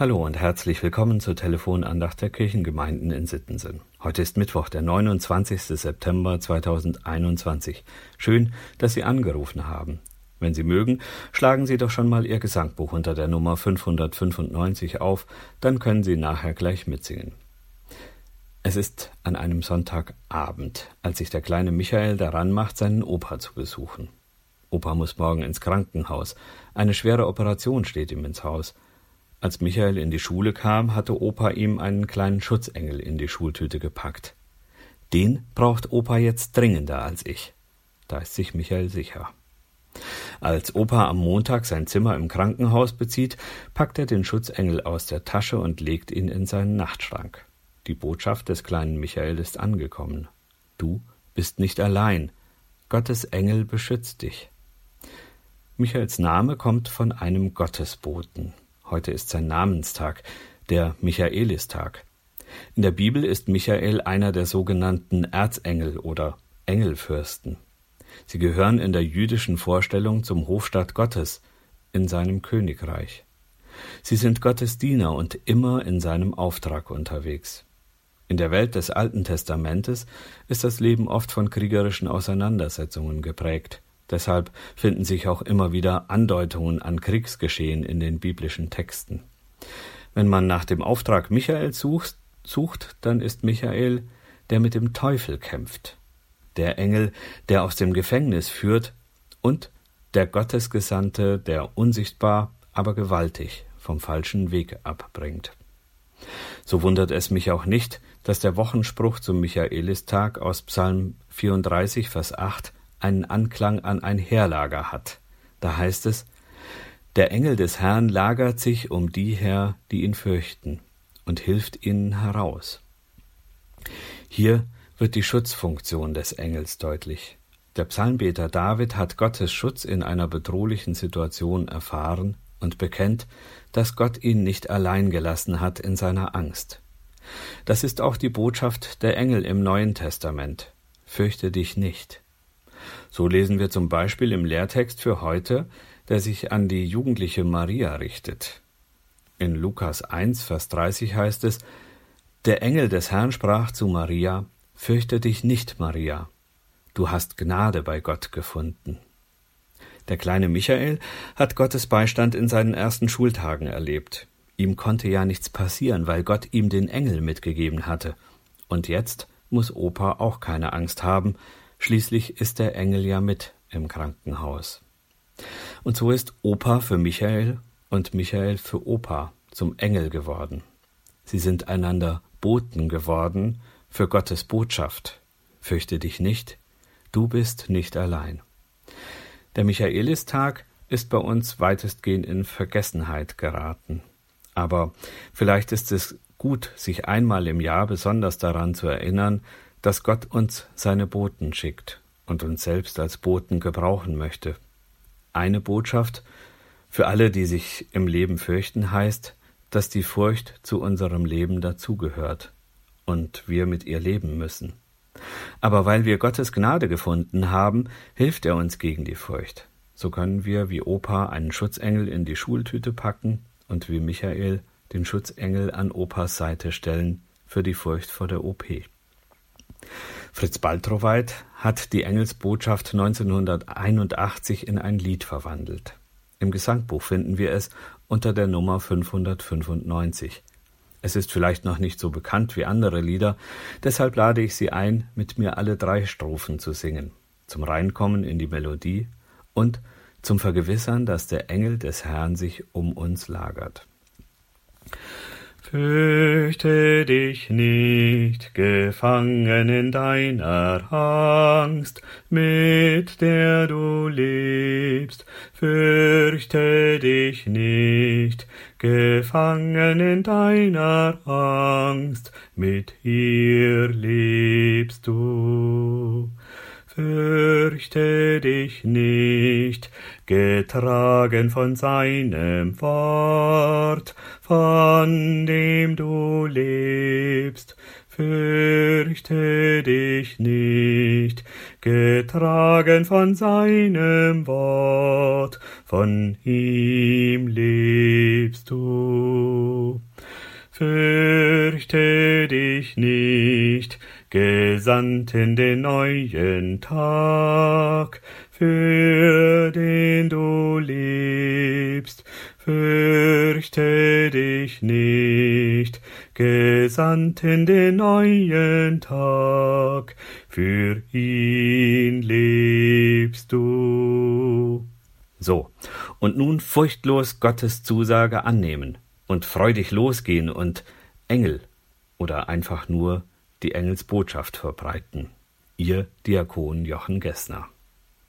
Hallo und herzlich willkommen zur Telefonandacht der Kirchengemeinden in Sittensen. Heute ist Mittwoch, der 29. September 2021. Schön, dass Sie angerufen haben. Wenn Sie mögen, schlagen Sie doch schon mal Ihr Gesangbuch unter der Nummer 595 auf, dann können Sie nachher gleich mitsingen. Es ist an einem Sonntagabend, als sich der kleine Michael daran macht, seinen Opa zu besuchen. Opa muss morgen ins Krankenhaus. Eine schwere Operation steht ihm ins Haus. Als Michael in die Schule kam, hatte Opa ihm einen kleinen Schutzengel in die Schultüte gepackt. Den braucht Opa jetzt dringender als ich. Da ist sich Michael sicher. Als Opa am Montag sein Zimmer im Krankenhaus bezieht, packt er den Schutzengel aus der Tasche und legt ihn in seinen Nachtschrank. Die Botschaft des kleinen Michael ist angekommen. Du bist nicht allein. Gottes Engel beschützt dich. Michaels Name kommt von einem Gottesboten. Heute ist sein Namenstag, der Michaelistag. In der Bibel ist Michael einer der sogenannten Erzengel oder Engelfürsten. Sie gehören in der jüdischen Vorstellung zum Hofstaat Gottes in seinem Königreich. Sie sind Gottes Diener und immer in seinem Auftrag unterwegs. In der Welt des Alten Testamentes ist das Leben oft von kriegerischen Auseinandersetzungen geprägt. Deshalb finden sich auch immer wieder Andeutungen an Kriegsgeschehen in den biblischen Texten. Wenn man nach dem Auftrag Michael sucht, sucht, dann ist Michael, der mit dem Teufel kämpft, der Engel, der aus dem Gefängnis führt und der Gottesgesandte, der unsichtbar, aber gewaltig vom falschen Weg abbringt. So wundert es mich auch nicht, dass der Wochenspruch zum Michaelistag aus Psalm 34, Vers 8 einen Anklang an ein Heerlager hat. Da heißt es, der Engel des Herrn lagert sich um die her, die ihn fürchten, und hilft ihnen heraus. Hier wird die Schutzfunktion des Engels deutlich. Der Psalmbeter David hat Gottes Schutz in einer bedrohlichen Situation erfahren und bekennt, dass Gott ihn nicht allein gelassen hat in seiner Angst. Das ist auch die Botschaft der Engel im Neuen Testament. Fürchte dich nicht. So lesen wir zum Beispiel im Lehrtext für heute, der sich an die jugendliche Maria richtet. In Lukas 1, Vers 30 heißt es, Der Engel des Herrn sprach zu Maria, Fürchte dich nicht, Maria, du hast Gnade bei Gott gefunden. Der kleine Michael hat Gottes Beistand in seinen ersten Schultagen erlebt. Ihm konnte ja nichts passieren, weil Gott ihm den Engel mitgegeben hatte. Und jetzt muss Opa auch keine Angst haben, Schließlich ist der Engel ja mit im Krankenhaus. Und so ist Opa für Michael und Michael für Opa zum Engel geworden. Sie sind einander Boten geworden für Gottes Botschaft. Fürchte dich nicht, du bist nicht allein. Der Michaelistag ist bei uns weitestgehend in Vergessenheit geraten. Aber vielleicht ist es gut, sich einmal im Jahr besonders daran zu erinnern, dass Gott uns seine Boten schickt und uns selbst als Boten gebrauchen möchte. Eine Botschaft für alle, die sich im Leben fürchten, heißt, dass die Furcht zu unserem Leben dazugehört und wir mit ihr leben müssen. Aber weil wir Gottes Gnade gefunden haben, hilft er uns gegen die Furcht. So können wir wie Opa einen Schutzengel in die Schultüte packen und wie Michael den Schutzengel an Opas Seite stellen für die Furcht vor der OP. Fritz Baltroweit hat die Engelsbotschaft 1981 in ein Lied verwandelt. Im Gesangbuch finden wir es unter der Nummer 595. Es ist vielleicht noch nicht so bekannt wie andere Lieder, deshalb lade ich Sie ein, mit mir alle drei Strophen zu singen, zum Reinkommen in die Melodie und zum Vergewissern, dass der Engel des Herrn sich um uns lagert. Fürchte dich nicht, gefangen in deiner Angst, mit der du lebst. Fürchte dich nicht, gefangen in deiner Angst, mit ihr lebst du. Fürchte dich nicht, getragen von seinem Wort, von dem du lebst. Fürchte dich nicht, getragen von seinem Wort, von ihm lebst du. Fürchte dich nicht, gesandt in den neuen Tag, für den du lebst. Fürchte dich nicht, gesandt in den neuen Tag, für ihn lebst du. So, und nun furchtlos Gottes Zusage annehmen und freudig losgehen und Engel oder einfach nur die Engelsbotschaft verbreiten. Ihr Diakon Jochen Gessner.